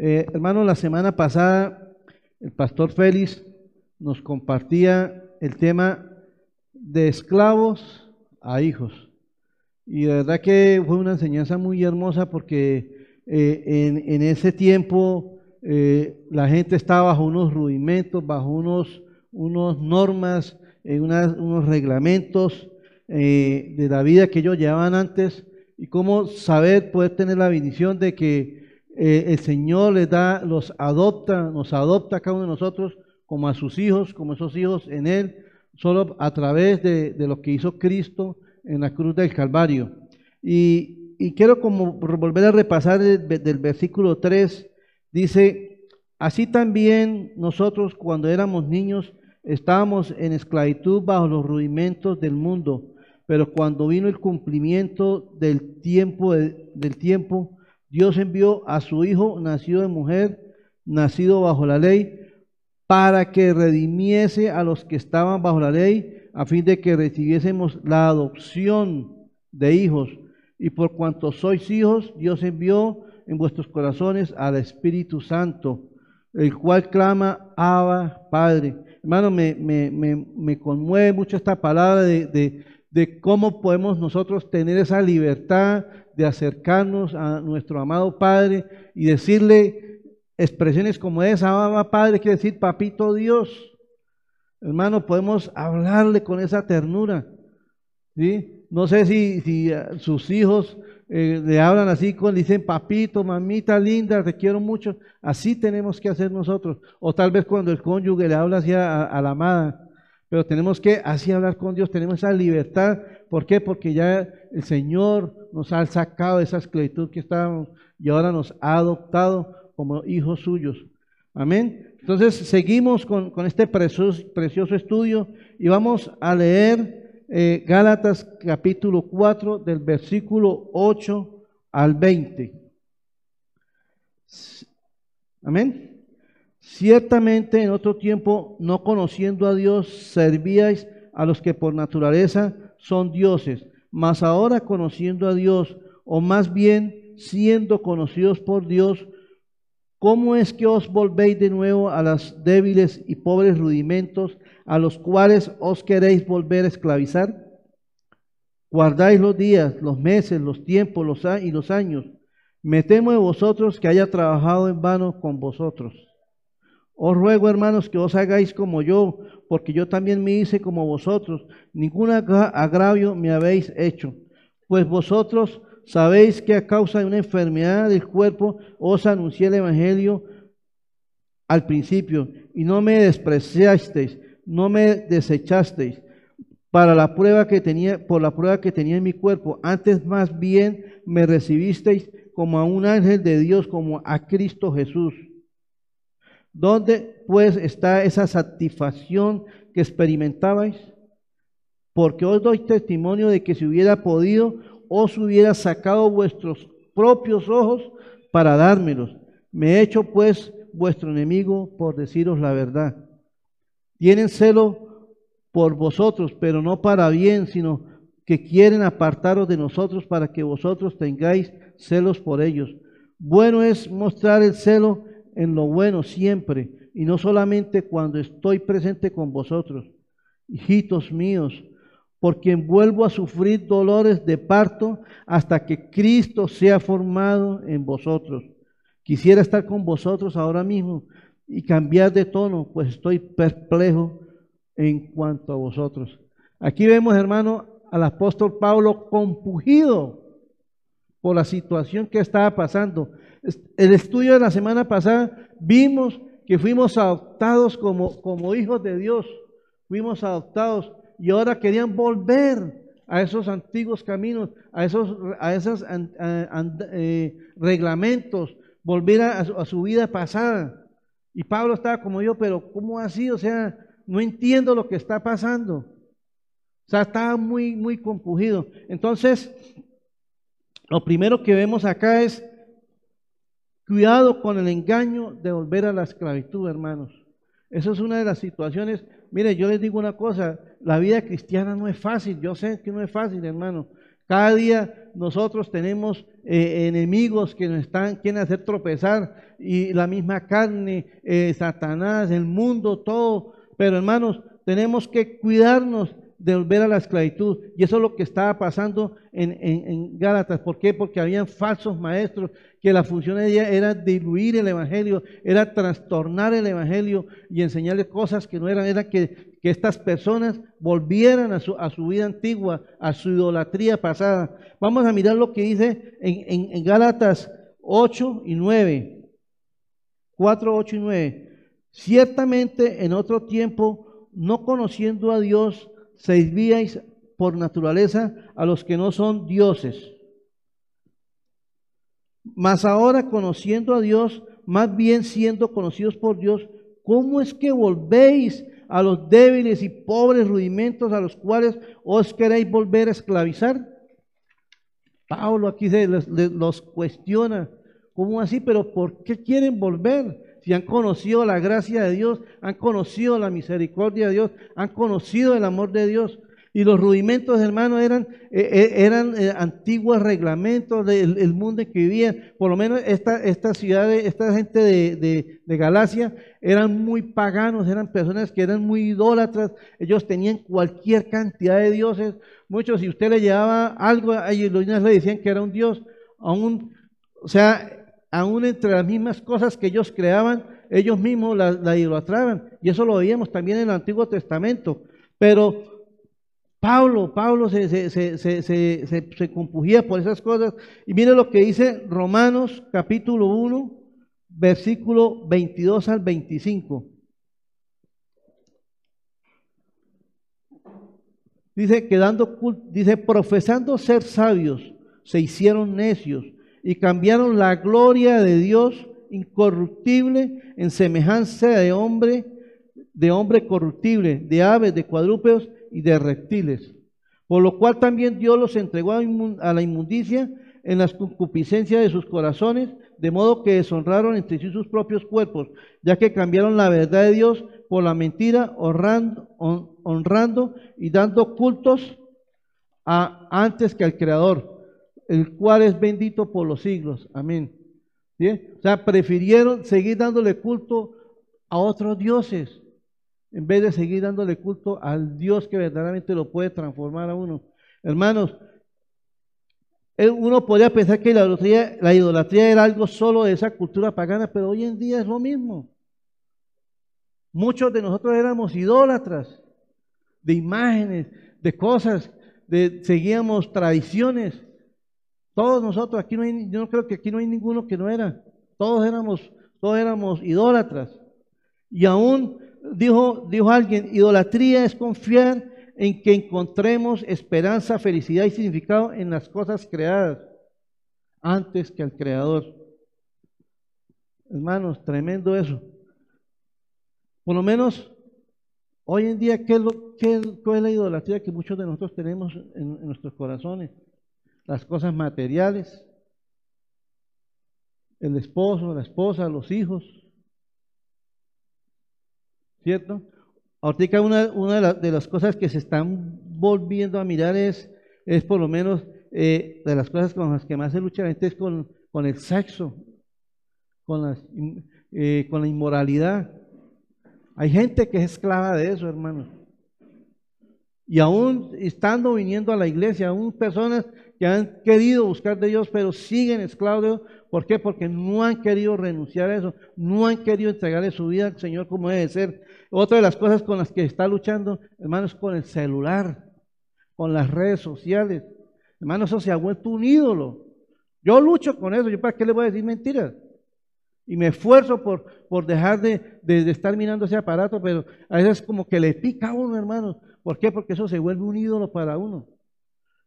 Eh, hermano, la semana pasada el pastor Félix nos compartía el tema de esclavos a hijos. Y de verdad que fue una enseñanza muy hermosa porque eh, en, ese tiempo eh, la gente estaba bajo unos rudimentos, bajo unos, unos normas, unos reglamentos de la vida que ellos llevaban antes y cómo saber poder tener la bendición de que eh, el Señor les da, los adopta, nos adopta a cada uno de nosotros como a sus hijos, como esos hijos en Él, solo a través de, lo que hizo Cristo en la cruz del Calvario. Y, quiero como volver a repasar del versículo 3, dice, así también nosotros cuando éramos niños estábamos en esclavitud bajo los rudimentos del mundo, pero cuando vino el cumplimiento del tiempo, del tiempo, Dios envió a su Hijo, nacido de mujer, nacido bajo la ley, para que redimiese a los que estaban bajo la ley, a fin de que recibiésemos la adopción de hijos. Y por cuanto sois hijos, Dios envió en vuestros corazones al Espíritu Santo, el cual clama, Abba, Padre. Hermano, me, me, me, conmueve mucho esta palabra de, de cómo podemos nosotros tener esa libertad de acercarnos a nuestro amado Padre y decirle expresiones como esa, amado Padre, quiere decir Papito Dios. Hermano, podemos hablarle con esa ternura. ¿sí? No sé si, si sus hijos eh, le hablan así, con, dicen papito, mamita linda, te quiero mucho. Así tenemos que hacer nosotros. O tal vez cuando el cónyuge le habla así a la amada. Pero tenemos que así hablar con Dios, tenemos esa libertad. ¿Por qué? Porque ya el Señor nos ha sacado de esa esclavitud que estábamos y ahora nos ha adoptado como hijos suyos. Amén. Entonces seguimos con, este precioso, estudio y vamos a leer eh, Gálatas capítulo 4 del versículo 8 al 20. Amén. Ciertamente en otro tiempo, no conociendo a Dios, servíais a los que por naturaleza son dioses, mas ahora conociendo a Dios, o más bien siendo conocidos por Dios, ¿cómo es que os volvéis de nuevo a las débiles y pobres rudimentos a los cuales os queréis volver a esclavizar? Guardáis los días, los meses, los tiempos los y los años. Me temo de vosotros que haya trabajado en vano con vosotros. Os ruego, hermanos, que os hagáis como yo, porque yo también me hice como vosotros. Ningún agravio me habéis hecho. Pues vosotros sabéis que a causa de una enfermedad del cuerpo os anuncié el Evangelio al principio, y no me despreciasteis, no me desechasteis para la prueba que tenía, por la prueba que tenía en mi cuerpo. Antes más bien me recibisteis como a un ángel de Dios, como a Cristo Jesús. ¿Dónde pues está esa satisfacción que experimentabais? Porque os doy testimonio de que si hubiera podido, os hubiera sacado vuestros propios ojos para dármelos. Me he hecho pues vuestro enemigo por deciros la verdad. Tienen celo por vosotros, pero no para bien, sino que quieren apartaros de nosotros para que vosotros tengáis celos por ellos. Bueno es mostrar el celo en lo bueno siempre, y no solamente cuando estoy presente con vosotros, hijitos míos, por quien vuelvo a sufrir dolores de parto hasta que Cristo sea formado en vosotros. Quisiera estar con vosotros ahora mismo y cambiar de tono, pues estoy perplejo en cuanto a vosotros. Aquí vemos, hermano, al apóstol Pablo compugido por la situación que estaba pasando. El estudio de la semana pasada vimos que fuimos adoptados como, hijos de Dios, fuimos adoptados y ahora querían volver a esos antiguos caminos, a esos, eh, reglamentos, volver a, su vida pasada. Y Pablo estaba como yo, pero ¿cómo así? O sea, no entiendo lo que está pasando. O sea, estaba muy, muy compugido. Entonces, lo primero que vemos acá es Cuidado con el engaño de volver a la esclavitud, hermanos. Eso es una de las situaciones. Mire, yo les digo una cosa, la vida cristiana no es fácil, yo sé que no es fácil, hermano. Cada día nosotros tenemos eh, enemigos que nos están, quieren hacer tropezar, y la misma carne, eh, Satanás, el mundo, todo. Pero hermanos, tenemos que cuidarnos de volver a la esclavitud. Y eso es lo que estaba pasando en, en, Gálatas. ¿Por qué? Porque habían falsos maestros que la función de ella era diluir el Evangelio, era trastornar el Evangelio y enseñarles cosas que no eran, era que, que estas personas volvieran a su, a su, vida antigua, a su idolatría pasada. Vamos a mirar lo que dice en, en Gálatas 8 y 9. 4, 8 y 9. Ciertamente en otro tiempo, no conociendo a Dios, servíais por naturaleza a los que no son dioses. Mas ahora conociendo a Dios, más bien siendo conocidos por Dios, ¿cómo es que volvéis a los débiles y pobres rudimentos a los cuales os queréis volver a esclavizar? Pablo aquí se los, los cuestiona, ¿cómo así? Pero ¿por qué quieren volver? Si han conocido la gracia de Dios, han conocido la misericordia de Dios, han conocido el amor de Dios. Y los rudimentos, hermanos, eran, eh, eh, eran eh, antiguos reglamentos del mundo en que vivían. Por lo menos esta, esta ciudad, esta gente de, de, Galacia, eran muy paganos, eran personas que eran muy idólatras. Ellos tenían cualquier cantidad de dioses. Muchos, si usted le llevaba algo, a ellos le decían que era un dios. O sea, aún entre las mismas cosas que ellos creaban, ellos mismos la, idolatraban. Y eso lo veíamos también en el Antiguo Testamento. Pero Pablo, Pablo se, se, se, se, compugía por esas cosas. Y mire lo que dice Romanos capítulo 1, versículo 22 al 25. Dice, quedando, dice, profesando ser sabios, se hicieron necios y cambiaron la gloria de Dios incorruptible en semejanza de hombre, de hombre corruptible, de aves, de cuadrúpedos y de reptiles. Por lo cual también Dios los entregó a la inmundicia en las concupiscencias de sus corazones, de modo que deshonraron entre sí sus propios cuerpos, ya que cambiaron la verdad de Dios por la mentira, honrando, honrando y dando cultos a, antes que al Creador el cual es bendito por los siglos. Amén. O sea, prefirieron seguir dándole culto a otros dioses en vez de seguir dándole culto al Dios que verdaderamente lo puede transformar a uno. Hermanos, uno podría pensar que la idolatría, la idolatría era algo solo de esa cultura pagana, pero hoy en día es lo mismo. Muchos de nosotros éramos idólatras de imágenes, de cosas, de, seguíamos tradiciones. Todos nosotros, aquí no hay, yo no creo que aquí no hay ninguno que no era. Todos éramos, todos éramos idólatras. Y aún dijo, dijo alguien, idolatría es confiar en que encontremos esperanza, felicidad y significado en las cosas creadas antes que al Creador. Hermanos, tremendo eso. Por lo menos hoy en día, ¿qué es, lo, qué es, la idolatría que muchos de nosotros tenemos en nuestros corazones? Las cosas materiales, el esposo, la esposa, los hijos. ¿Cierto? Ahorita una, una de, las cosas que se están volviendo a mirar es, es por lo menos eh, de las cosas con las que más se lucha la gente es con, con el sexo, con, las, eh, con la inmoralidad. Hay gente que es esclava de eso, hermanos. Y aún estando viniendo a la iglesia, aún personas que han querido buscar de Dios, pero siguen esclavos de. ¿Por qué? Porque no han querido renunciar a eso, no han querido entregarle su vida al Señor como debe ser. Otra de las cosas con las que está luchando, hermanos, con el celular, con las redes sociales. Hermanos, eso se ha vuelto un ídolo. Yo lucho con eso, yo para qué le voy a decir mentiras. Y me esfuerzo por, por dejar de, de, estar mirando ese aparato, pero a veces como que le pica a uno, hermanos. ¿Por qué? Porque eso se vuelve un ídolo para uno.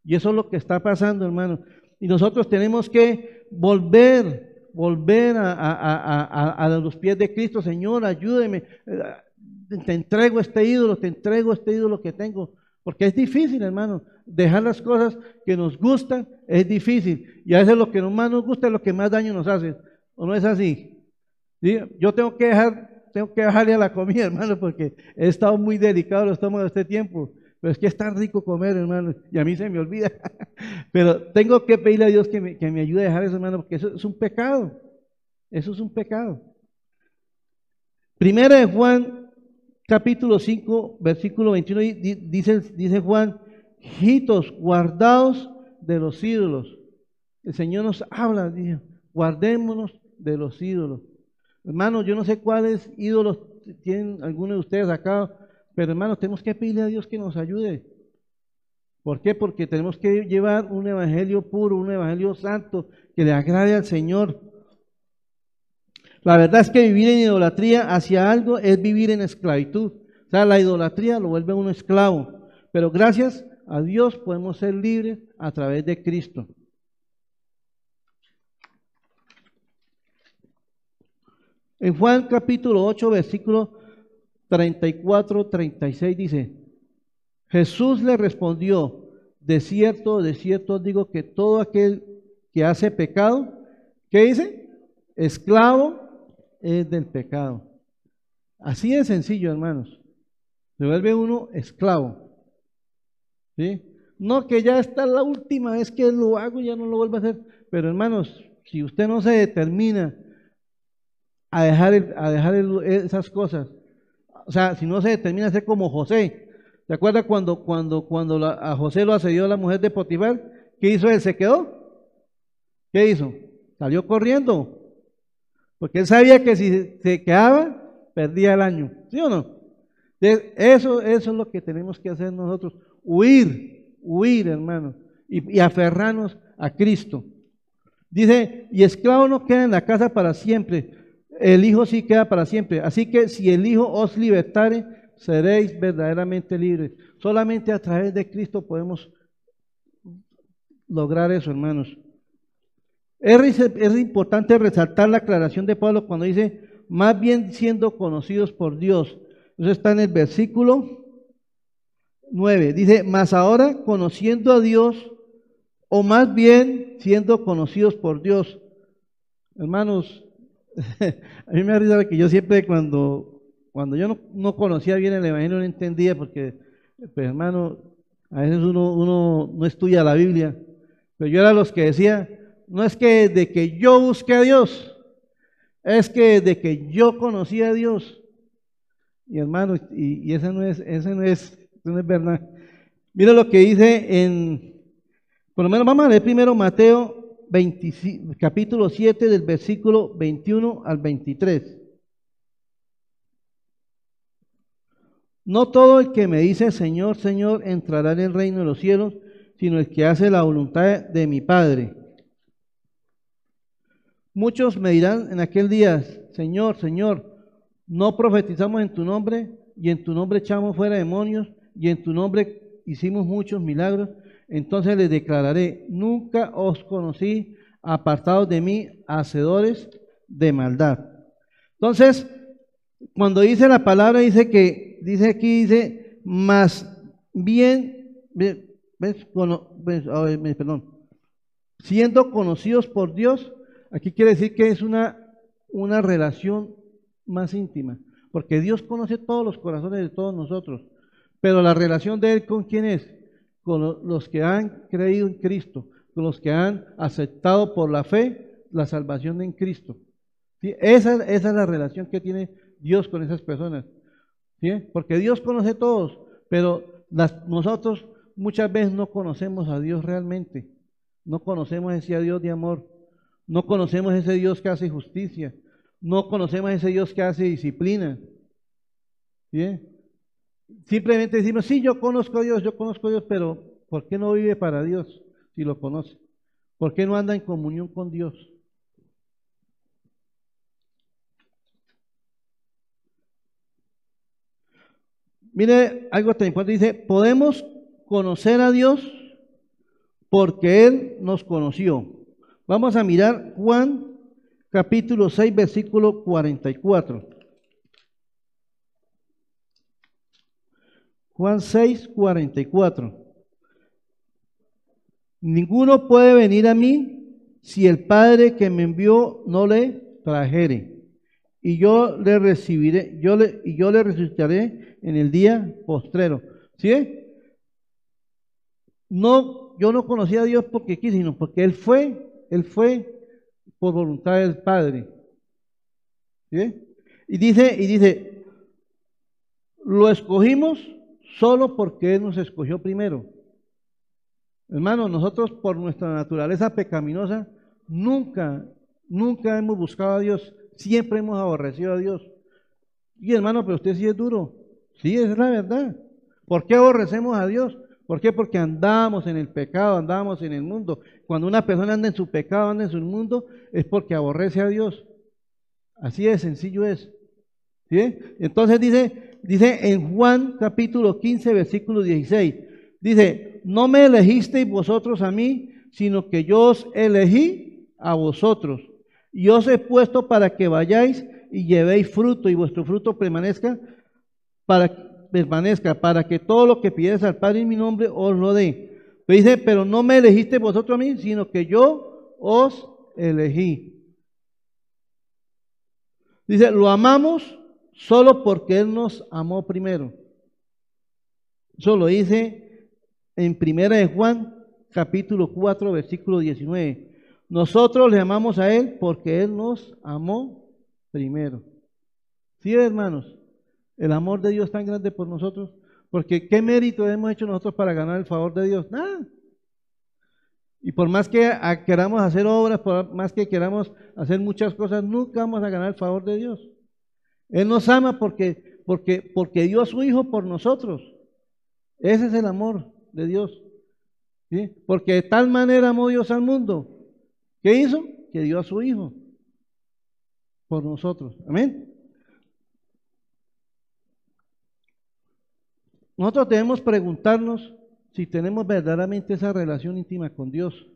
Y eso es lo que está pasando, hermano. Y nosotros tenemos que volver, volver a, los pies de Cristo. Señor, ayúdeme. Eh, te entrego este ídolo, te entrego este ídolo que tengo. Porque es difícil, hermano. Dejar las cosas que nos gustan es difícil. Y a veces lo que más nos gusta es lo que más daño nos hace. ¿O no es así? Yo tengo que dejar, tengo que bajarle a la comida, hermano, porque he estado muy delicado los estómago este tiempo. Pero es que es tan rico comer, hermano, y a mí se me olvida. Pero tengo que pedirle a Dios que me, que me ayude a dejar eso, hermano, porque eso es un pecado. Eso es un pecado. Primera de Juan, capítulo 5, versículo 21, dice, dice Juan, hijitos, guardados de los ídolos. El Señor nos habla, dice, guardémonos de los ídolos. Hermanos, yo no sé cuáles ídolos tienen algunos de ustedes acá, pero hermanos, tenemos que pedirle a Dios que nos ayude. ¿Por qué? Porque tenemos que llevar un evangelio puro, un evangelio santo, que le agrade al Señor. La verdad es que vivir en idolatría hacia algo es vivir en esclavitud. O sea, la idolatría lo vuelve uno esclavo. Pero gracias a Dios podemos ser libres a través de Cristo. En Juan capítulo 8, versículo 34, 36 dice, Jesús le respondió, de cierto, de cierto digo que todo aquel que hace pecado, ¿qué dice? Esclavo es del pecado. Así de sencillo, hermanos. Se vuelve uno esclavo. ¿Sí? No que ya está la última vez que lo hago, ya no lo vuelvo a hacer. Pero hermanos, si usted no se determina a dejar, a dejar esas cosas, o sea, si no se determina a ser como José, ¿se acuerda cuando, cuando, cuando a José lo asedió la mujer de Potifar? ¿Qué hizo él? ¿Se quedó? ¿Qué hizo? Salió corriendo. Porque él sabía que si se quedaba, perdía el año. ¿Sí o no? Eso, eso es lo que tenemos que hacer nosotros. Huir, huir, hermano. Y, y aferrarnos a Cristo. Dice, y esclavo no queda en la casa para siempre. El Hijo sí queda para siempre. Así que si el Hijo os libertare, seréis verdaderamente libres. Solamente a través de Cristo podemos lograr eso, hermanos. Es, importante resaltar la aclaración de Pablo cuando dice, más bien siendo conocidos por Dios. Eso está en el versículo 9. Dice, más ahora conociendo a Dios, o más bien siendo conocidos por Dios. Hermanos, a mí me da que yo siempre cuando, cuando yo no, conocía bien el Evangelio no entendía porque, pues hermano, a veces uno, uno no estudia la Biblia, pero yo era los que decía, no es que de que yo busque a Dios, es que de que yo conocí a Dios. Y hermano, y, y esa no es, esa no es, no es verdad. Mira lo que dice en, por lo menos vamos a leer primero Mateo 25, capítulo 7 del versículo 21 al 23. No todo el que me dice Señor, Señor entrará en el reino de los cielos, sino el que hace la voluntad de mi Padre Muchos me dirán en aquel día, Señor, Señor, no profetizamos en tu nombre y en tu nombre echamos fuera demonios y en tu nombre hicimos muchos milagros. Entonces les declararé, nunca os conocí apartados de mí, hacedores de maldad. Entonces, cuando dice la palabra, dice que, dice aquí, dice, más bien, ves, perdón, siendo conocidos por Dios, Aquí quiere decir que es una, una relación más íntima, porque Dios conoce todos los corazones de todos nosotros, pero la relación de Él con quién es? Con los que han creído en Cristo, con los que han aceptado por la fe la salvación en Cristo. Esa, esa, es la relación que tiene Dios con esas personas. ¿sí? Porque Dios conoce a todos, pero nosotros muchas veces no conocemos a Dios realmente. No conocemos ese Dios de amor. No conocemos ese Dios que hace justicia. No conocemos ese Dios que hace disciplina. ¿Bien? Simplemente decimos, sí, yo conozco a Dios, yo conozco a Dios, pero ¿por qué no vive para Dios si lo conoce? ¿Por qué no anda en comunión con Dios? Mire, algo tan importante, dice, podemos conocer a Dios porque Él nos conoció. Vamos a mirar Juan capítulo 6, versículo 44. Juan 6, 44. Ninguno puede venir a mí si el Padre que me envió no le trajere, y yo le recibiré, yo le, y yo le resucitaré en el día postrero. ¿Sí? No, yo no conocí a Dios porque quise, sino porque Él fue, Él fue por voluntad del Padre. ¿Sí? Y dice, y dice, lo escogimos solo porque Él nos escogió primero. Hermano, nosotros por nuestra naturaleza pecaminosa nunca, nunca hemos buscado a Dios, siempre hemos aborrecido a Dios. Y hermano, pero usted sí es duro. Sí, es la verdad. ¿Por qué aborrecemos a Dios? ¿Por qué? Porque andamos en el pecado, andamos en el mundo. Cuando una persona anda en su pecado, anda en su mundo, es porque aborrece a Dios. Así de sencillo es. ¿Sí? Entonces dice, dice en Juan capítulo 15, versículo 16, dice, no me elegisteis vosotros a mí, sino que yo os elegí a vosotros. Y os he puesto para que vayáis y llevéis fruto y vuestro fruto permanezca para permanezca, para que todo lo que pides al Padre en mi nombre os lo dé. Pero dice, pero no me elegiste vosotros a mí, sino que yo os elegí. Dice, lo amamos solo porque Él nos amó primero. Eso lo dice en Primera de Juan, capítulo 4, versículo 19. Nosotros le amamos a Él porque Él nos amó primero. ¿Sí, hermanos? el amor de Dios tan grande por nosotros. Porque ¿qué mérito hemos hecho nosotros para ganar el favor de Dios? Nada. Y por más que queramos hacer obras, por más que queramos hacer muchas cosas, nunca vamos a ganar el favor de Dios. Él nos ama porque, porque, porque dio a su Hijo por nosotros. Ese es el amor de Dios. Porque de tal manera amó Dios al mundo. ¿Qué hizo? Que dio a su Hijo por nosotros. Amén. Nosotros debemos preguntarnos si tenemos verdaderamente esa relación íntima con Dios.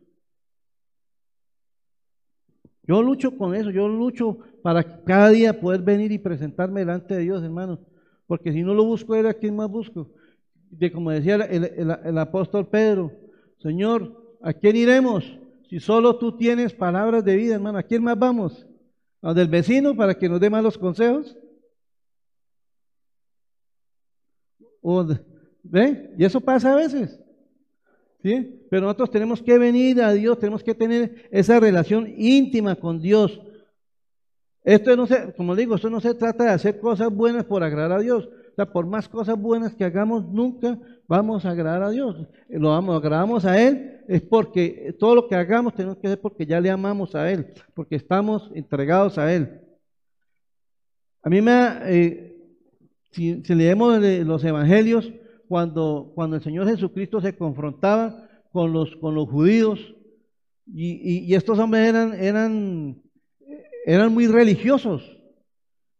Yo lucho con eso, yo lucho para cada día poder venir y presentarme delante de Dios, hermano. Porque si no lo busco, ¿era quién más busco? De como decía el, apóstol Pedro, Señor, ¿a quién iremos? Si solo tú tienes palabras de vida, hermano, ¿a quién más vamos? ¿A del vecino para que nos dé malos consejos? ¿Ve? Y eso pasa a veces. ¿Sí? Pero nosotros tenemos que venir a Dios, tenemos que tener esa relación íntima con Dios. Esto no se, como digo, esto no se trata de hacer cosas buenas por agradar a Dios. O sea, por más cosas buenas que hagamos, nunca vamos a agradar a Dios. Lo agradamos a Él es porque todo lo que hagamos tenemos que hacer porque ya le amamos a Él, porque estamos entregados a Él. A mí me, eh, si, leemos los evangelios, cuando, cuando el Señor Jesucristo se confrontaba con los, con los judíos, y, estos hombres eran, eran, eran muy religiosos,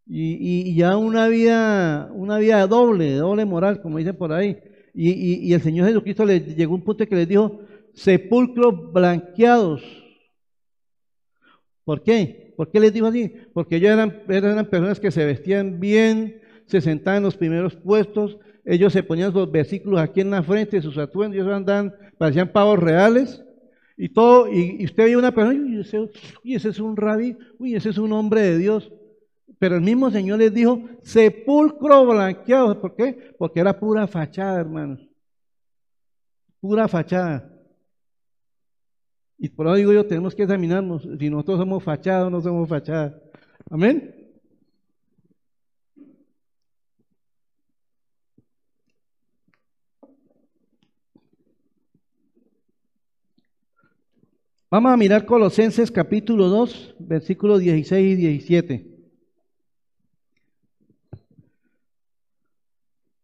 y, ya una vida, una vida doble, doble moral, como dicen por ahí. Y, el Señor Jesucristo le llegó un punto que les dijo, sepulcros blanqueados. ¿Por qué? ¿Por qué les dijo así? Porque ellos eran, eran personas que se vestían bien, se sentaban en los primeros puestos, ellos se ponían los versículos aquí en la frente, sus atuendos, ellos andaban, parecían pavos reales, y todo, y, usted veía una persona, uy ese, uy, ese es un rabí, uy, ese es un hombre de Dios. Pero el mismo Señor les dijo, sepulcro blanqueado. ¿Por qué? Porque era pura fachada, hermanos. Pura fachada. Y por eso digo yo, tenemos que examinarnos si nosotros somos fachadas o no somos fachadas. Amén. Vamos a mirar Colosenses capítulo 2, versículos 16 y 17.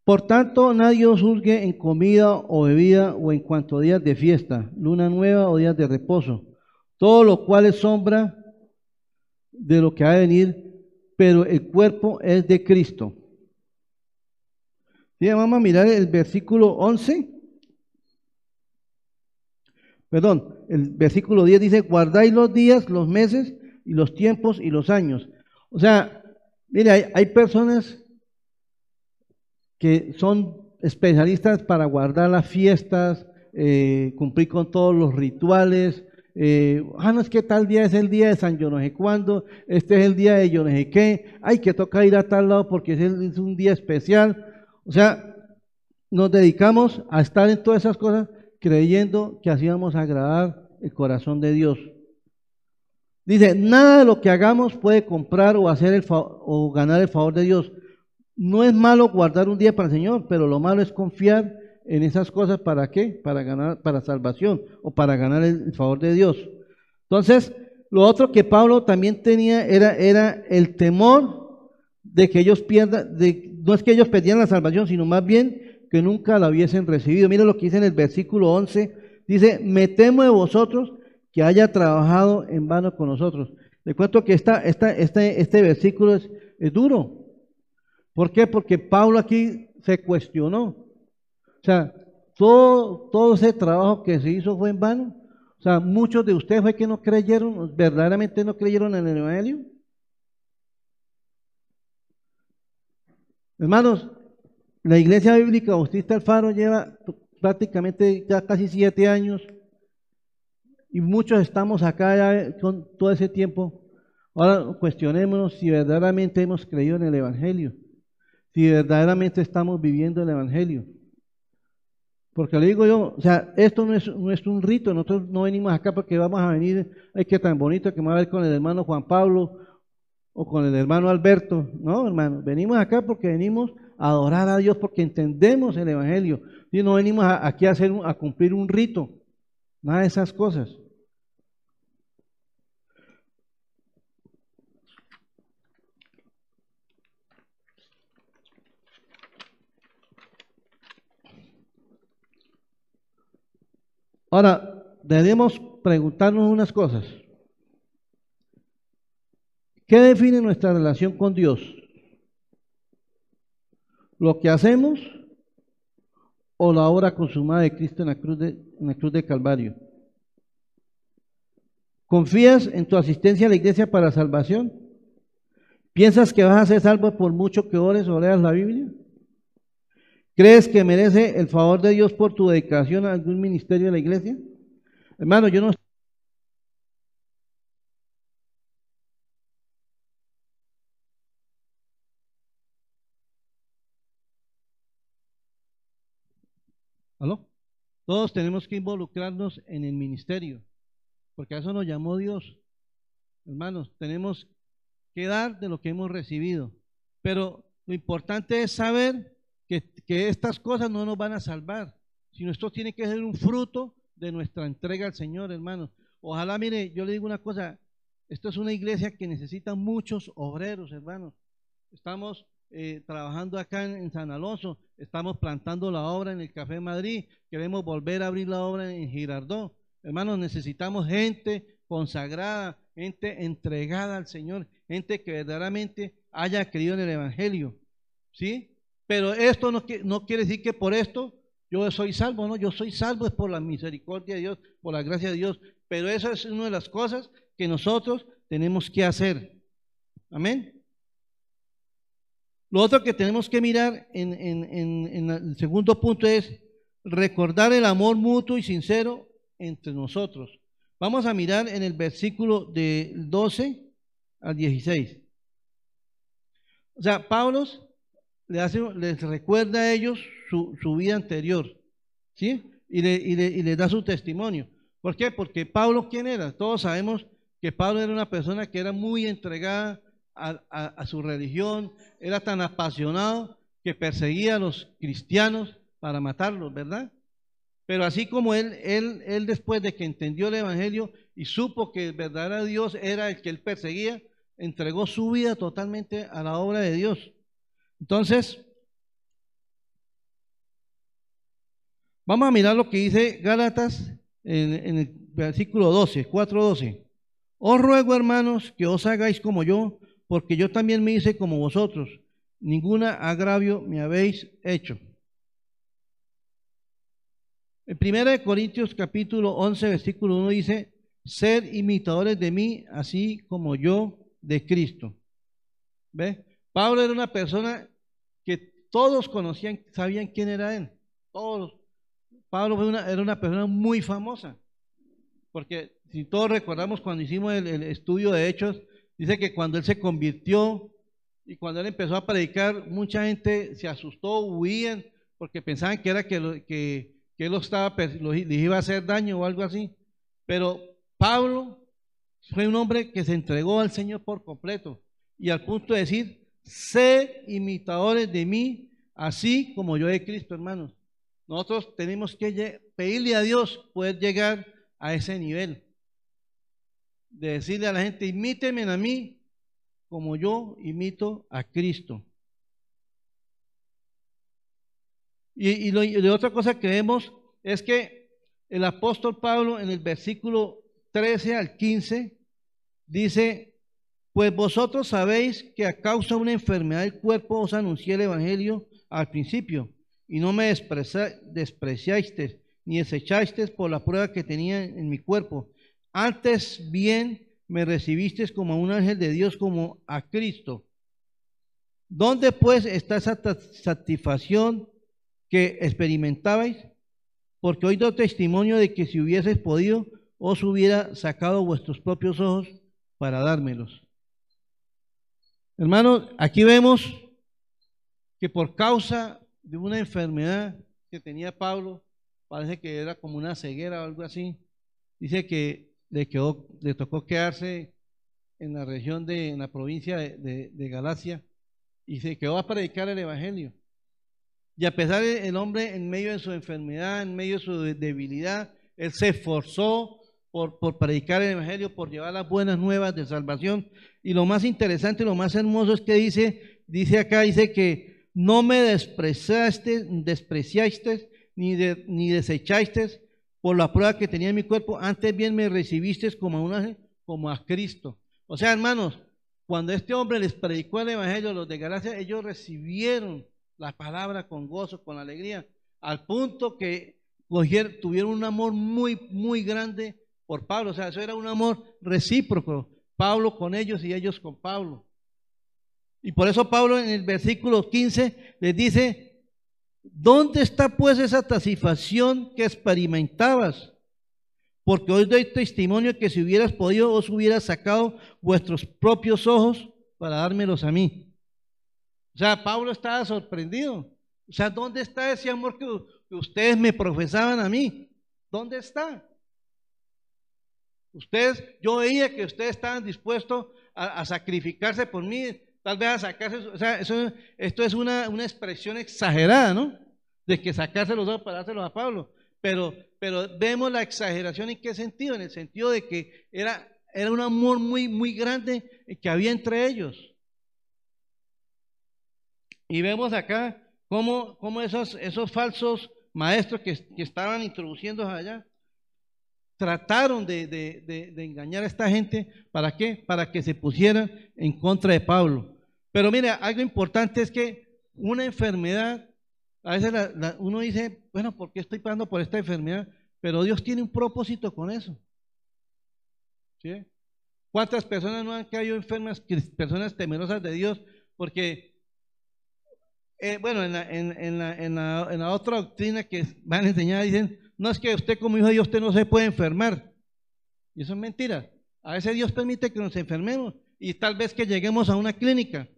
Por tanto, nadie os juzgue en comida o bebida o en cuanto a días de fiesta, luna nueva o días de reposo, todo lo cual es sombra de lo que ha de venir, pero el cuerpo es de Cristo. Bien, vamos a mirar el versículo 11. Perdón, el versículo 10 dice, guardáis los días, los meses y los tiempos y los años. O sea, mire, hay, personas que son especialistas para guardar las fiestas, eh, cumplir con todos los rituales, eh, ah, no es que tal día es el día de San yo no cuándo, este es el día de yo no sé qué, ay, que toca ir a tal lado porque es un día especial. O sea, nos dedicamos a estar en todas esas cosas creyendo que así vamos a agradar el corazón de Dios. Dice, nada de lo que hagamos puede comprar o hacer el o ganar el favor de Dios. No es malo guardar un día para el Señor, pero lo malo es confiar en esas cosas para qué? Para ganar, para salvación o para ganar el favor de Dios. Entonces, lo otro que Pablo también tenía era, era el temor de que ellos pierdan, de, no es que ellos perdieran la salvación, sino más bien que nunca la hubiesen recibido. Mira lo que dice en el versículo 11, dice, me temo de vosotros que haya trabajado en vano con nosotros. Le cuento que esta, esta, este, este versículo es, es duro. ¿Por qué? Porque Pablo aquí se cuestionó. O sea, todo, todo ese trabajo que se hizo fue en vano. O sea, muchos de ustedes fue que no creyeron, verdaderamente no creyeron en el Evangelio. Hermanos, la Iglesia Bíblica Bautista Alfaro lleva prácticamente ya casi siete años y muchos estamos acá ya con todo ese tiempo. Ahora cuestionémonos si verdaderamente hemos creído en el Evangelio, si verdaderamente estamos viviendo el Evangelio. Porque le digo yo, o sea, esto no es, no es un rito, nosotros no venimos acá porque vamos a venir, ay, qué tan bonito que me va a ver con el hermano Juan Pablo o con el hermano Alberto. No, hermano, venimos acá porque venimos a adorar a Dios porque entendemos el Evangelio. Y no venimos aquí a, hacer, a cumplir un rito, nada de esas cosas. Ahora, debemos preguntarnos unas cosas. ¿Qué define nuestra relación con Dios? ¿Lo que hacemos o la obra consumada de Cristo en la cruz de, en la cruz de Calvario? ¿Confías en tu asistencia a la iglesia para salvación? ¿Piensas que vas a ser salvo por mucho que ores o leas la Biblia? ¿Crees que merece el favor de Dios por tu dedicación a algún ministerio de la iglesia? Hermano, yo no Todos tenemos que involucrarnos en el ministerio, porque a eso nos llamó Dios. Hermanos, tenemos que dar de lo que hemos recibido. Pero lo importante es saber que, estas cosas no nos van a salvar, sino esto tiene que ser un fruto de nuestra entrega al Señor, hermanos. Ojalá, mire, yo le digo una cosa, esto es una iglesia que necesita muchos obreros, hermanos. Estamos eh, trabajando acá en, San Alonso, estamos plantando la obra en el Café Madrid, queremos volver a abrir la obra en Girardot. Hermanos, necesitamos gente consagrada, gente entregada al Señor, gente que verdaderamente haya creído en el Evangelio. ¿Sí? Pero esto no, no quiere decir que por esto yo soy salvo, no, yo soy salvo es por la misericordia de Dios, por la gracia de Dios. Pero esa es una de las cosas que nosotros tenemos que hacer. Amén. Lo otro que tenemos que mirar en, el segundo punto es recordar el amor mutuo y sincero entre nosotros. Vamos a mirar en el versículo de 12 al 16. O sea, Pablo les recuerda a ellos su, vida anterior, ¿sí? Y, y, y les da su testimonio. ¿Por qué? Porque Pablo, ¿quién era? Todos sabemos que Pablo era una persona que era muy entregada a, su religión, era tan apasionado que perseguía a los cristianos para matarlos, ¿verdad? Pero así como él, él, él después de que entendió el Evangelio y supo que el verdadero Dios era el que él perseguía, entregó su vida totalmente a la obra de Dios. Entonces, vamos a mirar lo que dice Gálatas en, en el versículo 12, 4.12. Os ruego, hermanos, que os hagáis como yo, porque yo también me hice como vosotros, ninguna agravio me habéis hecho. En 1 Corintios capítulo 11, versículo 1 dice, ser imitadores de mí, así como yo de Cristo. ¿Ve? Pablo era una persona que todos conocían, sabían quién era él. Todos. Pablo era una persona muy famosa. porque si todos recordamos cuando hicimos el estudio de Hechos, dice que cuando él se convirtió y cuando él empezó a predicar, mucha gente se asustó, huían, porque pensaban que era que, que, él lo estaba, iba a hacer daño o algo así. Pero Pablo fue un hombre que se entregó al Señor por completo y al punto de decir, sé imitadores de mí, así como yo de Cristo, hermanos. Nosotros tenemos que pedirle a Dios poder llegar a ese nivel. De decirle a la gente, imíteme a mí como yo imito a Cristo. Y, y, otra cosa que vemos es que el apóstol Pablo en el versículo 13 al 15 dice, pues vosotros sabéis que a causa de una enfermedad del cuerpo os anuncié el Evangelio al principio, y no me despreciasteis ni desechasteis por la prueba que tenía en mi cuerpo. Antes bien me recibisteis como a un ángel de Dios, como a Cristo. ¿Dónde pues está esa satisfacción que experimentabais? Porque hoy doy testimonio de que si hubieseis podido, os hubiera sacado vuestros propios ojos para dármelos. Hermanos, aquí vemos que por causa de una enfermedad que tenía Pablo, parece que era como una ceguera o algo así, dice que le, tocó quedarse en la región de, en la provincia de, Galacia, y se quedó a predicar el Evangelio. Y a pesar de hombre en medio de su enfermedad, en medio de su debilidad, él se esforzó por, por, predicar el Evangelio, por llevar las buenas nuevas de salvación. Y lo más interesante, lo más hermoso es que dice, dice acá, dice que no me despreciaste, despreciaste ni, de, ni desechaste por la prueba que tenía en mi cuerpo, antes bien me recibiste como a, como a Cristo. O sea, hermanos, cuando este hombre les predicó el Evangelio a los de Galacia, ellos recibieron la palabra con gozo, con alegría, al punto que tuvieron un amor muy, muy grande por Pablo. O sea, eso era un amor recíproco, Pablo con ellos y ellos con Pablo. Y por eso Pablo en el versículo 15 les dice, ¿dónde está pues esa satisfacción que experimentabas? Porque hoy doy testimonio que si hubieras podido, os hubieras sacado vuestros propios ojos para dármelos a mí. O sea, Pablo estaba sorprendido. O sea, ¿dónde está ese amor que, ustedes me profesaban a mí? ¿Dónde está? Ustedes, yo veía que ustedes estaban dispuestos a, a sacrificarse por mí, Tal vez a sacarse, o sea, eso, esto es una, una, expresión exagerada, ¿no? De que sacarse los dos para dárselos a Pablo. Pero, pero vemos la exageración en qué sentido, en el sentido de que era, era un amor muy, muy grande que había entre ellos. Y vemos acá cómo, cómo esos, esos falsos maestros que, que estaban introduciendo allá, trataron de, de, de, engañar a esta gente. ¿Para qué? Para que se pusieran en contra de Pablo. Pero mira, algo importante es que una enfermedad, a veces uno dice, bueno, ¿por qué estoy pasando por esta enfermedad? Pero Dios tiene un propósito con eso. ¿Sí? ¿Cuántas personas no han caído enfermas, personas temerosas de Dios? Porque, eh, bueno, en la, en, la, en, la, en la otra doctrina que van a enseñar, dicen, no es que usted como hijo de Dios usted no se puede enfermar. Y eso es mentira. A veces Dios permite que nos enfermemos y tal vez que lleguemos a una clínica.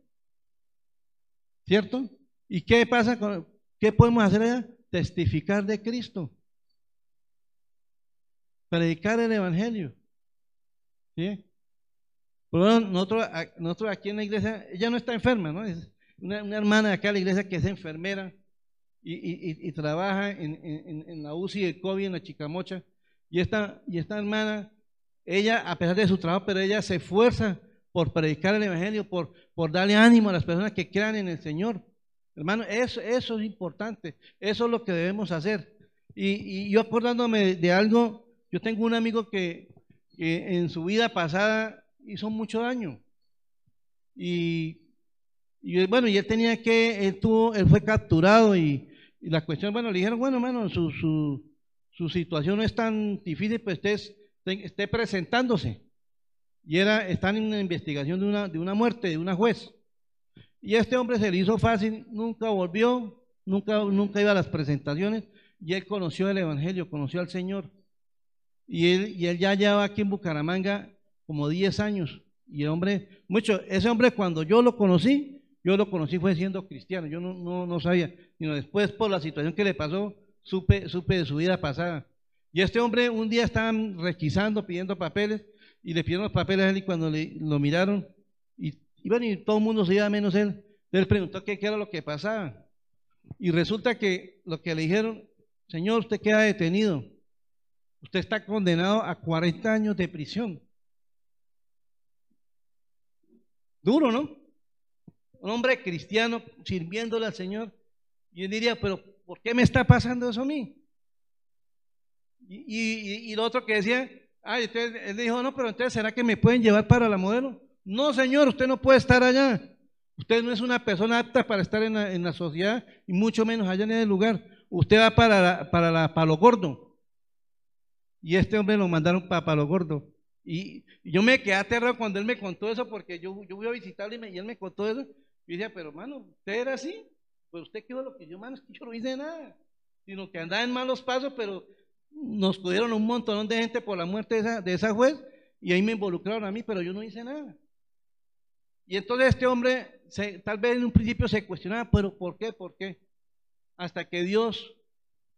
¿Cierto? ¿Y qué pasa con qué podemos hacer? Testificar de Cristo. Predicar el evangelio. ¿Sí? Pero nosotros, nosotros aquí en la iglesia, ella no está enferma, ¿no? Es una, hermana de acá en la iglesia que es enfermera y, trabaja en, la UCI de COVID en la Chicamocha. Y esta, y esta hermana, ella, a pesar de su trabajo, pero ella se esfuerza por predicar el Evangelio, por, por darle ánimo a las personas que crean en el Señor. Hermano, eso, eso es importante, eso es lo que debemos hacer. Y, yo acordándome de, algo, yo tengo un amigo que, en su vida pasada hizo mucho daño. Y, y bueno, y él tenía que, él, tuvo, él fue capturado y, y la cuestión, bueno, le dijeron, bueno, hermano, su, su, su situación no es tan difícil, pues esté, esté presentándose. Y era, están en una investigación de una, de una muerte de una juez. Y este hombre se le hizo fácil, nunca volvió, nunca, nunca iba a las presentaciones, y él conoció el Evangelio, conoció al Señor. Y él, y él ya lleva aquí en Bucaramanga como 10 años. Y el hombre, mucho, ese hombre cuando yo lo conocí, yo lo conocí fue siendo cristiano, yo no, no, no sabía, sino después por la situación que le pasó, supe, supe de su vida pasada. Y este hombre un día estaban requisando, pidiendo papeles, y le pidieron los papeles a él y cuando lo miraron, y, y bueno, y todo el mundo se iba menos él, él preguntó qué, era lo que pasaba. Y resulta que lo que le dijeron, Señor, usted queda detenido. Usted está condenado a 40 años de prisión. Duro, ¿no? Un hombre cristiano sirviéndole al Señor. Y él diría, pero ¿por qué me está pasando eso a mí? Y, y, lo otro que decía, ay, entonces, él dijo, no, pero entonces ¿será que me pueden llevar para la modelo? No, señor, usted no puede estar allá. Usted no es una persona apta para estar en la, en la sociedad y mucho menos allá en el lugar. Usted va para, la, para, la, Palo Gordo. Y este hombre lo mandaron para Palo Gordo. Y, yo me quedé aterrado cuando él me contó eso, porque yo, yo voy a visitarlo y, él me contó eso. Y decía, pero hermano, ¿usted era así? Pues usted quedó lo que yo, mano, es que yo no hice nada. Sino que andaba en malos pasos, pero nos pudieron un montón de gente por la muerte de esa, de juez y ahí me involucraron a mí, pero yo no hice nada. Y entonces este hombre tal vez en un principio se cuestionaba, pero ¿por qué? ¿Por qué? Hasta que Dios,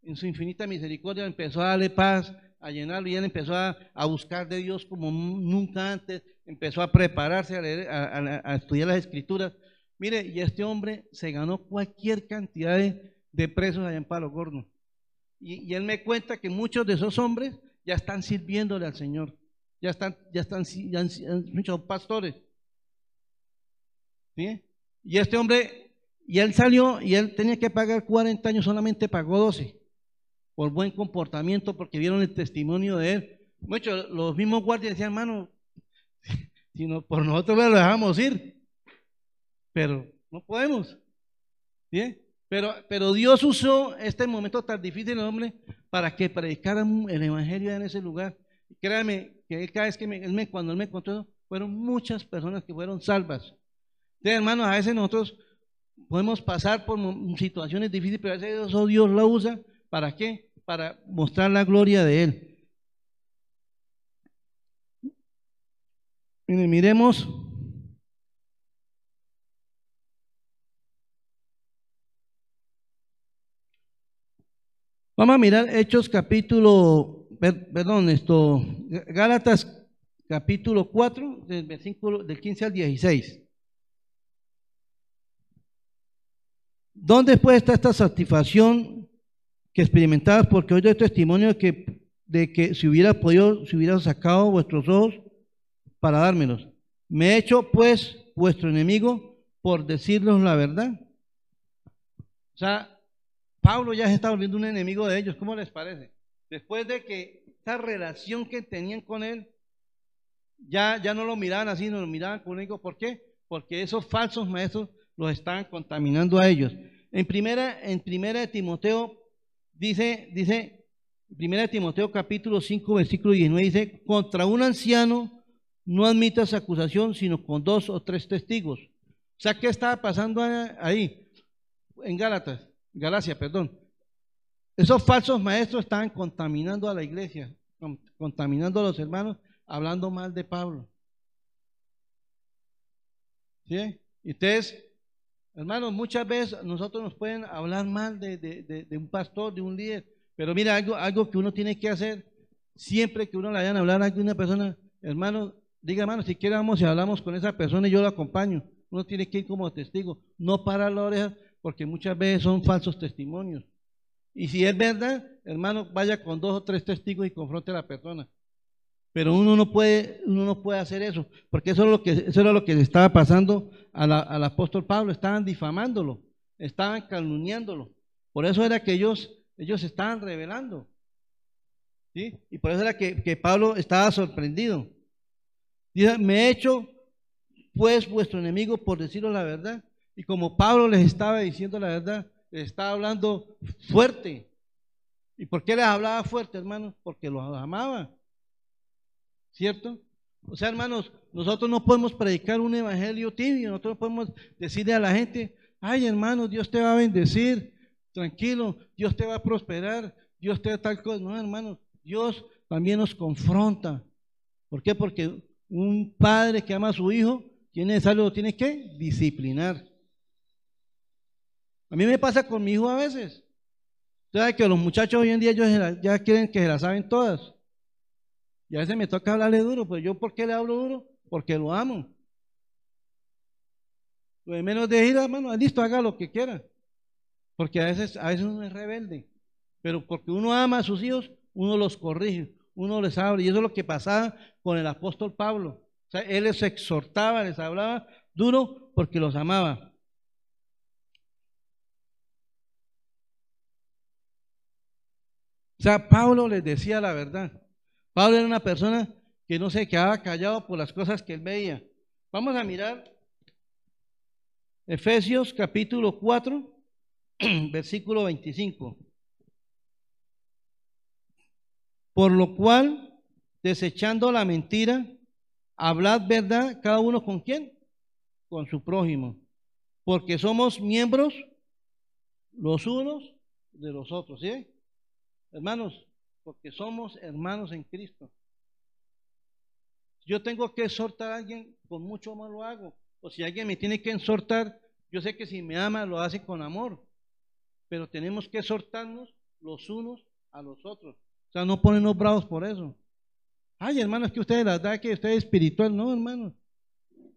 en su infinita misericordia, empezó a darle paz, a llenarlo, y él empezó a, buscar de Dios como nunca antes, empezó a prepararse, a, leer, a, estudiar las escrituras. Mire, y este hombre se ganó cualquier cantidad de, presos allá en Palo Gordo. Y, él me cuenta que muchos de esos hombres ya están sirviéndole al Señor, ya están, ya están, ya muchos pastores. Y este hombre, y él salió y él tenía que pagar 40 años, solamente pagó 12 por buen comportamiento, porque vieron el testimonio de él. Muchos, los mismos guardias decían, hermano, si no, por nosotros lo dejamos ir, pero no podemos. Pero, pero Dios usó este momento tan difícil, hombre, para que predicara el evangelio en ese lugar. créame que cada vez que él me, cuando él me contó fueron muchas personas que fueron salvas. Entonces, hermanos, a veces nosotros podemos pasar por situaciones difíciles, pero a veces Dios lo usa. ¿Para qué? Para mostrar la gloria de Él. Miren, miremos. Vamos a mirar Hechos capítulo, perdón, esto, Gálatas capítulo 4, del versículo del 15 al 16. ¿Dónde puede estar esta satisfacción que experimentabas? Porque hoy doy testimonio de que, de que si hubiera podido, si hubiera sacado vuestros ojos para dármelos. Me he hecho pues vuestro enemigo por decirles la verdad. O sea, Pablo ya se está volviendo un enemigo de ellos. ¿Cómo les parece? Después de que esta relación que tenían con él, ya, ya no lo miraban así, no lo miraban con él. ¿Por qué? Porque esos falsos maestros los estaban contaminando a ellos. En primera, en primera de Timoteo dice, dice, primera de Timoteo capítulo 5, versículo 19, dice, contra un anciano no admitas acusación, sino con dos o tres testigos. O sea, ¿qué estaba pasando ahí? En Gálatas, Galacia, perdón. Esos falsos maestros estaban contaminando a la iglesia, contaminando a los hermanos, hablando mal de Pablo. ¿Sí? Entonces, Hermanos, muchas veces nosotros nos pueden hablar mal de, un pastor, de un líder, pero mira, algo, algo que uno tiene que hacer, siempre que uno le vayan a hablar a una persona, hermano, diga hermano, si quiere y hablamos con esa persona y yo lo acompaño. Uno tiene que ir como testigo, no parar la oreja, porque muchas veces son falsos testimonios. Y si es verdad, hermano, vaya con dos o tres testigos y confronte a la persona. Pero uno no puede, uno no puede hacer eso, porque eso, es lo que, eso era lo que le estaba pasando al apóstol Pablo, estaban difamándolo, estaban calumniándolo. Por eso era que ellos, ellos estaban revelando. ¿sí? Y por eso era que, que Pablo estaba sorprendido. Dice, me he hecho pues vuestro enemigo por decirlo la verdad. Y como Pablo les estaba diciendo la verdad, les estaba hablando fuerte. ¿Y por qué les hablaba fuerte, hermanos? Porque los amaba. ¿Cierto? O sea, hermanos, nosotros no podemos predicar un evangelio tibio, nosotros podemos decirle a la gente, ay hermano, Dios te va a bendecir, tranquilo, Dios te va a prosperar, Dios te va a tal cosa. No, hermanos, Dios también nos confronta. ¿Por qué? Porque un padre que ama a su hijo tiene tiene que disciplinar. A mí me pasa con mi hijo a veces. ¿Sabes que los muchachos hoy en día ellos ya quieren que se la saben todas? Y a veces me toca hablarle duro, pero yo ¿por qué le hablo duro? Porque lo amo. Lo de menos de ir, hermano, listo, haga lo que quiera. Porque a veces, a veces uno es rebelde. Pero porque uno ama a sus hijos, uno los corrige, uno les habla. Y eso es lo que pasaba con el apóstol Pablo. O sea, él les exhortaba, les hablaba duro porque los amaba. O sea, Pablo les decía la verdad. Pablo era una persona que no se quedaba callado por las cosas que él veía. Vamos a mirar Efesios capítulo 4, versículo 25. Por lo cual, desechando la mentira, hablad verdad cada uno con quién? Con su prójimo. Porque somos miembros los unos de los otros. ¿sí? Hermanos, porque somos hermanos en Cristo. Yo tengo que exhortar a alguien, con mucho amor lo hago. O si alguien me tiene que exhortar, yo sé que si me ama lo hace con amor. Pero tenemos que exhortarnos los unos a los otros. O sea, no ponernos bravos por eso. Ay, hermanos, que ustedes la verdad que usted es espiritual. No, hermanos.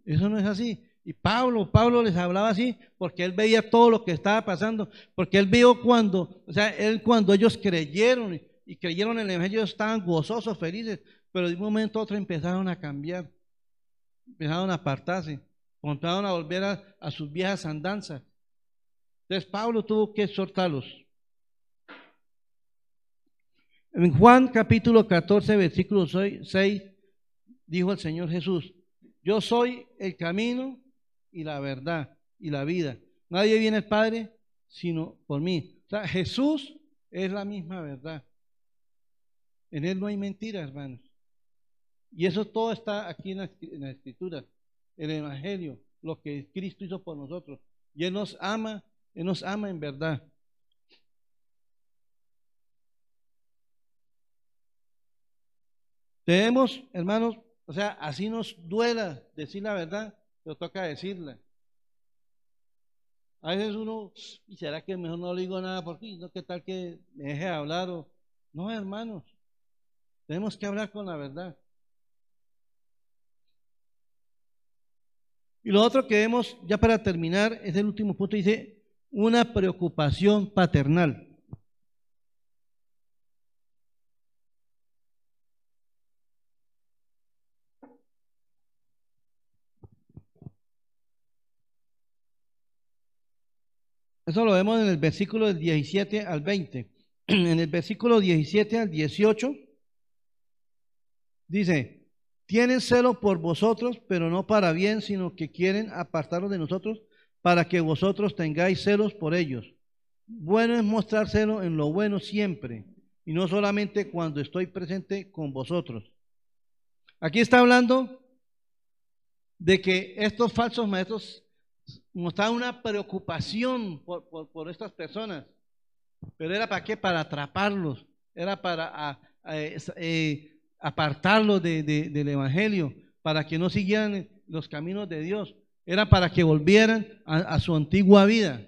Eso no es así. Y Pablo, Pablo les hablaba así porque él veía todo lo que estaba pasando, porque él vio cuando, o sea, él cuando ellos creyeron y creyeron en el Evangelio, estaban gozosos, felices, pero de un momento a otro empezaron a cambiar, empezaron a apartarse, empezaron a volver a, sus viejas andanzas. Entonces Pablo tuvo que exhortarlos. En Juan capítulo 14, versículo 6, dijo el Señor Jesús, yo soy el camino, y la verdad y la vida. Nadie viene al Padre sino por mí. O sea, Jesús es la misma verdad. En Él no hay mentira, hermanos. Y eso todo está aquí en la, Escritura, el Evangelio, lo que Cristo hizo por nosotros. Y Él nos ama, Él nos ama en verdad. Tenemos, hermanos, o sea, así nos duela decir la verdad, pero toca decirle. A veces uno, ¿y será que mejor no le digo nada por ti? ¿No qué tal que me deje hablar? O... No, hermanos, tenemos que hablar con la verdad. Y lo otro que vemos, ya para terminar, es el último punto, dice, una preocupación paternal. Eso lo vemos en el versículo del 17 al 20. En el versículo 17 al 18 dice, tienen celo por vosotros, pero no para bien, sino que quieren apartaros de nosotros para que vosotros tengáis celos por ellos. Bueno es mostrar celo en lo bueno siempre, y no solamente cuando estoy presente con vosotros. Aquí está hablando de que estos falsos maestros mostraba una preocupación por, estas personas. Pero era para qué? Para atraparlos, era para eh, apartarlos del Evangelio, para que no siguieran los caminos de Dios. Era para que volvieran a, su antigua vida.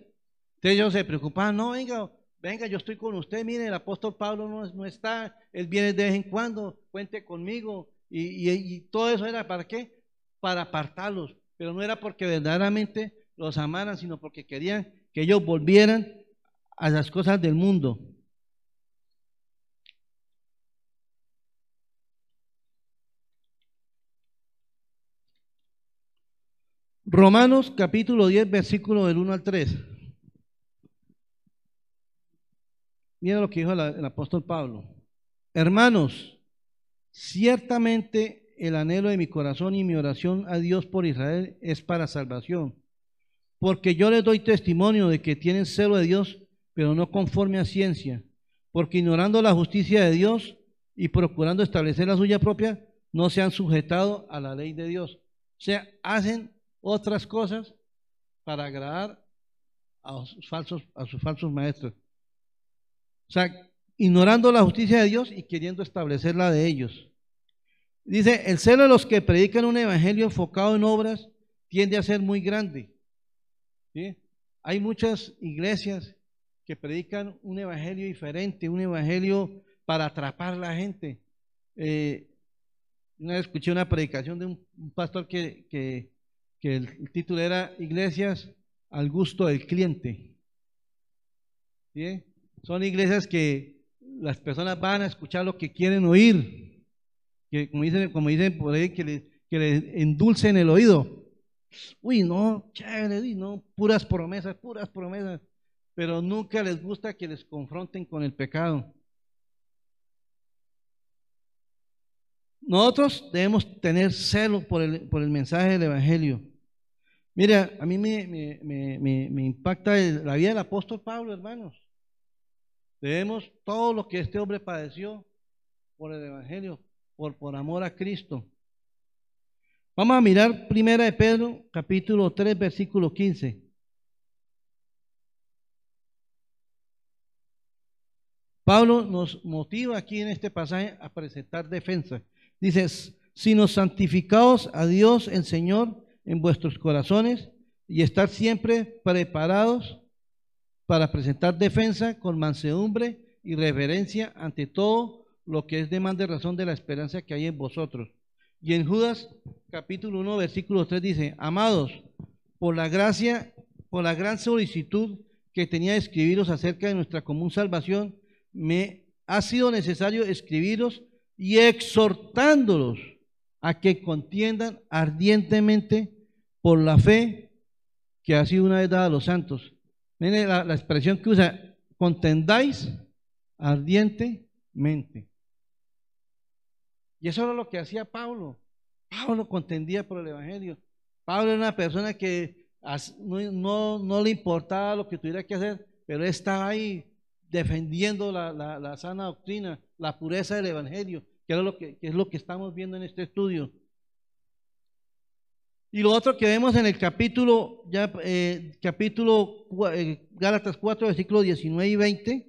Entonces ellos se preocupaban, no, venga, venga, yo estoy con usted, mire, el apóstol Pablo no, no está, él viene de vez en cuando, cuente conmigo. y todo eso era para qué? Para apartarlos, pero no era porque verdaderamente los amaran, sino porque querían que ellos volvieran a las cosas del mundo. Romanos capítulo 10, versículo del 1 al 3. Mira lo que dijo el apóstol Pablo. Hermanos, ciertamente el anhelo de mi corazón y mi oración a Dios por Israel es para salvación porque yo les doy testimonio de que tienen celo de Dios, pero no conforme a ciencia, porque ignorando la justicia de Dios y procurando establecer la suya propia, no se han sujetado a la ley de Dios. O sea, hacen otras cosas para agradar a sus falsos, maestros. O sea, ignorando la justicia de Dios y queriendo establecer la de ellos. Dice, el celo de los que predican un evangelio enfocado en obras tiende a ser muy grande. Hay muchas iglesias que predican un evangelio diferente, un evangelio para atrapar a la gente. Eh, una vez escuché una predicación de un, pastor que, el, título era Iglesias al gusto del cliente. Son iglesias que las personas van a escuchar lo que quieren oír, que como dicen, como dicen por ahí, que les, que endulcen el oído. Uy, no, chévere, no, puras promesas, puras promesas, pero nunca les gusta que les confronten con el pecado. Nosotros debemos tener celo por el, por el mensaje del Evangelio. Mira, a mí me, me, impacta la vida del apóstol Pablo, hermanos. Debemos todo lo que este hombre padeció por el Evangelio, por, por amor a Cristo. Vamos a mirar primera de Pedro, capítulo 3, versículo 15. Pablo nos motiva aquí en este pasaje a presentar defensa. Dice, sino santificados a Dios el Señor en vuestros corazones y estar siempre preparados para presentar defensa con mansedumbre y reverencia ante todo lo que es demanda y razón de la esperanza que hay en vosotros. Y en Judas capítulo 1 versículo 3 dice, amados, por la gracia, por la gran solicitud que tenía de escribiros acerca de nuestra común salvación, me ha sido necesario escribiros y exhortándolos a que contiendan ardientemente por la fe que ha sido una vez dada a los santos Mire la, expresión que usa, contendáis ardientemente. Y eso era lo que hacía Pablo. Pablo contendía por el Evangelio. Pablo era una persona que no, le importaba lo que tuviera que hacer, pero estaba ahí defendiendo la, sana doctrina, la pureza del Evangelio, que, era lo que es lo que estamos viendo en este estudio. Y lo otro que vemos en el capítulo, ya, eh, capítulo eh, Gálatas 4, versículos 19 y 20,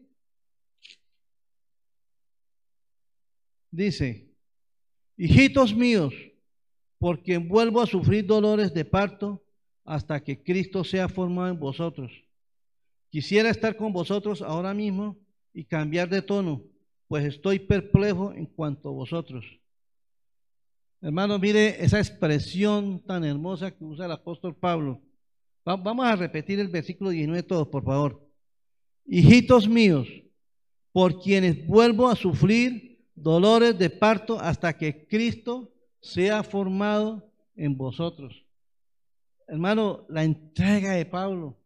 dice, hijitos míos, porque vuelvo a sufrir dolores de parto hasta que Cristo sea formado en vosotros. Quisiera estar con vosotros ahora mismo y cambiar de tono, pues estoy perplejo en cuanto a vosotros Hermano, mire esa expresión tan hermosa que usa el apóstol Pablo. Vamos a repetir el versículo 19 todos, por favor. Hijitos míos, por quienes vuelvo a sufrir dolores de parto hasta que Cristo sea formado en vosotros. Hermano, la entrega de Pablo.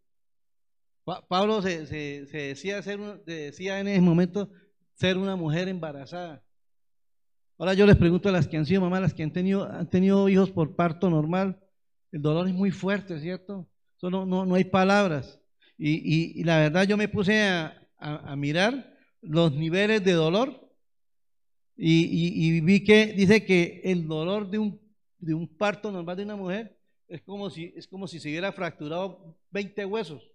Pablo se, decía, ser, decía en ese momento ser una mujer embarazada. Ahora yo les pregunto a las que han sido mamás, las que han tenido, han tenido hijos por parto normal, el dolor es muy fuerte, ¿cierto? no, no, hay palabras. Y, la verdad yo me puse a, mirar los niveles de dolor y, vi que dice que el dolor de un, de un parto normal de una mujer es como si, es como si se hubiera fracturado 20 huesos.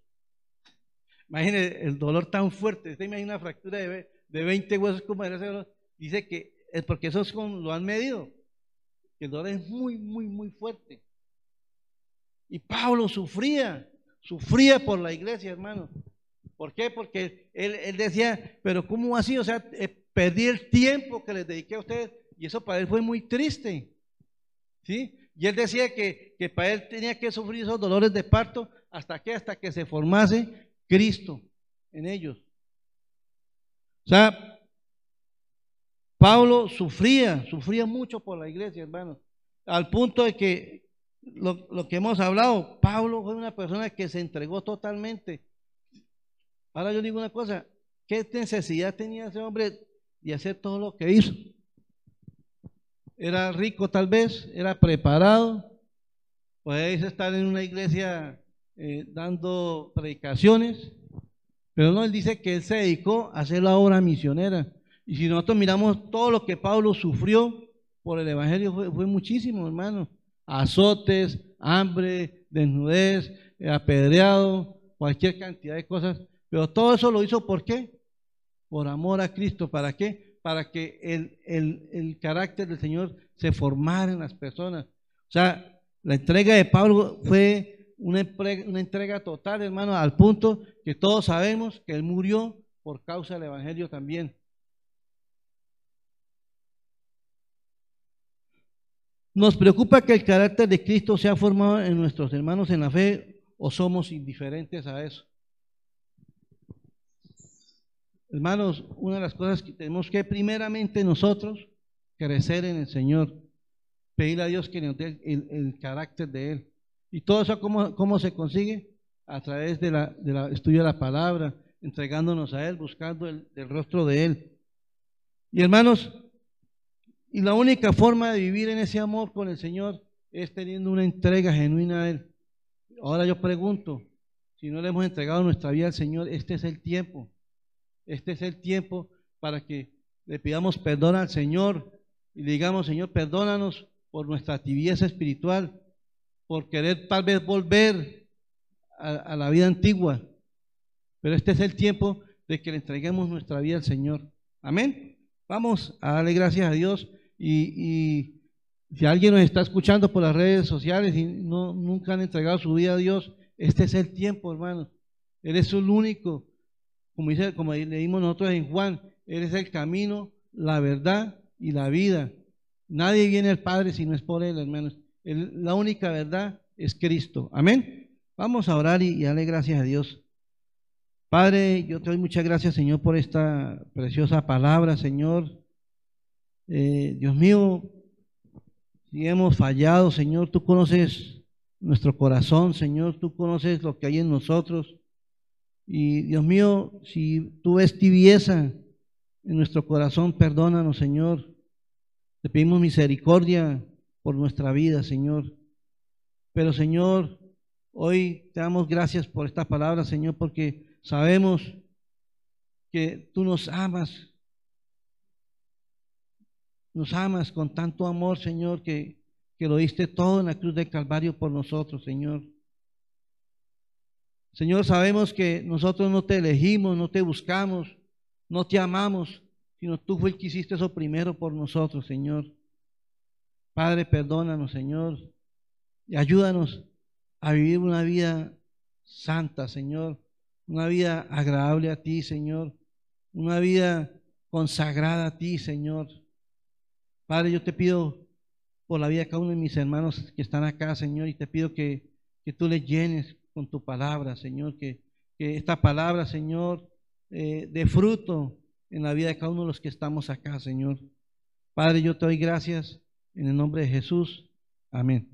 Imagínense el dolor tan fuerte. Usted imagina una fractura de, de 20 huesos como era ese dolor. Dice que es porque eso es como lo han medido. El dolor es muy, muy, muy fuerte. Y Pablo sufría, sufría por la iglesia, hermano. ¿Por qué? Porque él, decía, pero ¿cómo así? O sea, eh, perdí el tiempo que les dediqué a ustedes y eso para él fue muy triste. ¿Sí? Y él decía que, que para él tenía que sufrir esos dolores de parto hasta que, hasta que se formase Cristo en ellos. O sea, Pablo sufría, sufría mucho por la iglesia, hermano, al punto de que lo, que hemos hablado, Pablo fue una persona que se entregó totalmente. Ahora yo digo una cosa, ¿qué necesidad tenía ese hombre de hacer todo lo que hizo? Era rico tal vez, era preparado, puede estar en una iglesia eh, dando predicaciones, pero no, él dice que él se dedicó a hacer la obra misionera. Y si nosotros miramos todo lo que Pablo sufrió por el Evangelio, fue, muchísimo, hermano. Azotes, hambre, desnudez, apedreado, cualquier cantidad de cosas. Pero todo eso lo hizo ¿por qué? Por amor a Cristo. ¿Para qué? Para que el, el, el carácter del Señor se formara en las personas. O sea, la entrega de Pablo fue una, una entrega total, hermano, al punto que todos sabemos que él murió por causa del Evangelio también. Nos preocupa que el carácter de Cristo sea formado en nuestros hermanos en la fe o somos indiferentes a eso. Hermanos, una de las cosas que tenemos que primeramente nosotros crecer en el Señor, pedirle a Dios que nos dé el, carácter de Él. ¿Y todo eso cómo, cómo se consigue? A través del de la estudio de la palabra, entregándonos a Él, buscando el, el rostro de Él. Y hermanos, y la única forma de vivir en ese amor con el Señor es teniendo una entrega genuina a Él. Ahora yo pregunto, si no le hemos entregado nuestra vida al Señor, este es el tiempo. Este es el tiempo para que le pidamos perdón al Señor y digamos, Señor, perdónanos por nuestra tibieza espiritual, por querer tal vez volver a, a la vida antigua. Pero este es el tiempo de que le entreguemos nuestra vida al Señor. Amén. Vamos a darle gracias a Dios. Y, si alguien nos está escuchando por las redes sociales y no, nunca han entregado su vida a Dios, este es el tiempo, hermano. Él es el único, como, dice, como leímos nosotros en Juan, Él es el camino, la verdad y la vida. Nadie viene al Padre si no es por Él, hermanos. la única verdad es Cristo. Amén. Vamos a orar y, y darle gracias a Dios. Padre, yo te doy muchas gracias, Señor, por esta preciosa palabra, Señor. Eh, Dios mío, si hemos fallado, Señor, tú conoces nuestro corazón, Señor, tú conoces lo que hay en nosotros. Y Dios mío, si tú ves tibieza en nuestro corazón, perdónanos, Señor. Te pedimos misericordia por nuestra vida, Señor. Pero, Señor, hoy te damos gracias por esta palabra, Señor, porque sabemos que tú nos amas nos amas con tanto amor, Señor, que, lo diste todo en la cruz del Calvario por nosotros, Señor. Señor, sabemos que nosotros no te elegimos, no te buscamos, no te amamos, sino tú fue el que hiciste eso primero por nosotros, Señor. Padre, perdónanos, Señor, y ayúdanos a vivir una vida santa, Señor, una vida agradable a ti, Señor, una vida consagrada a ti, Señor. Padre, yo te pido por la vida de cada uno de mis hermanos que están acá, Señor, y te pido que, tú les llenes con tu palabra, Señor, que, esta palabra, Señor, eh, dé fruto en la vida de cada uno de los que estamos acá, Señor. Padre, yo te doy gracias en el nombre de Jesús. Amén.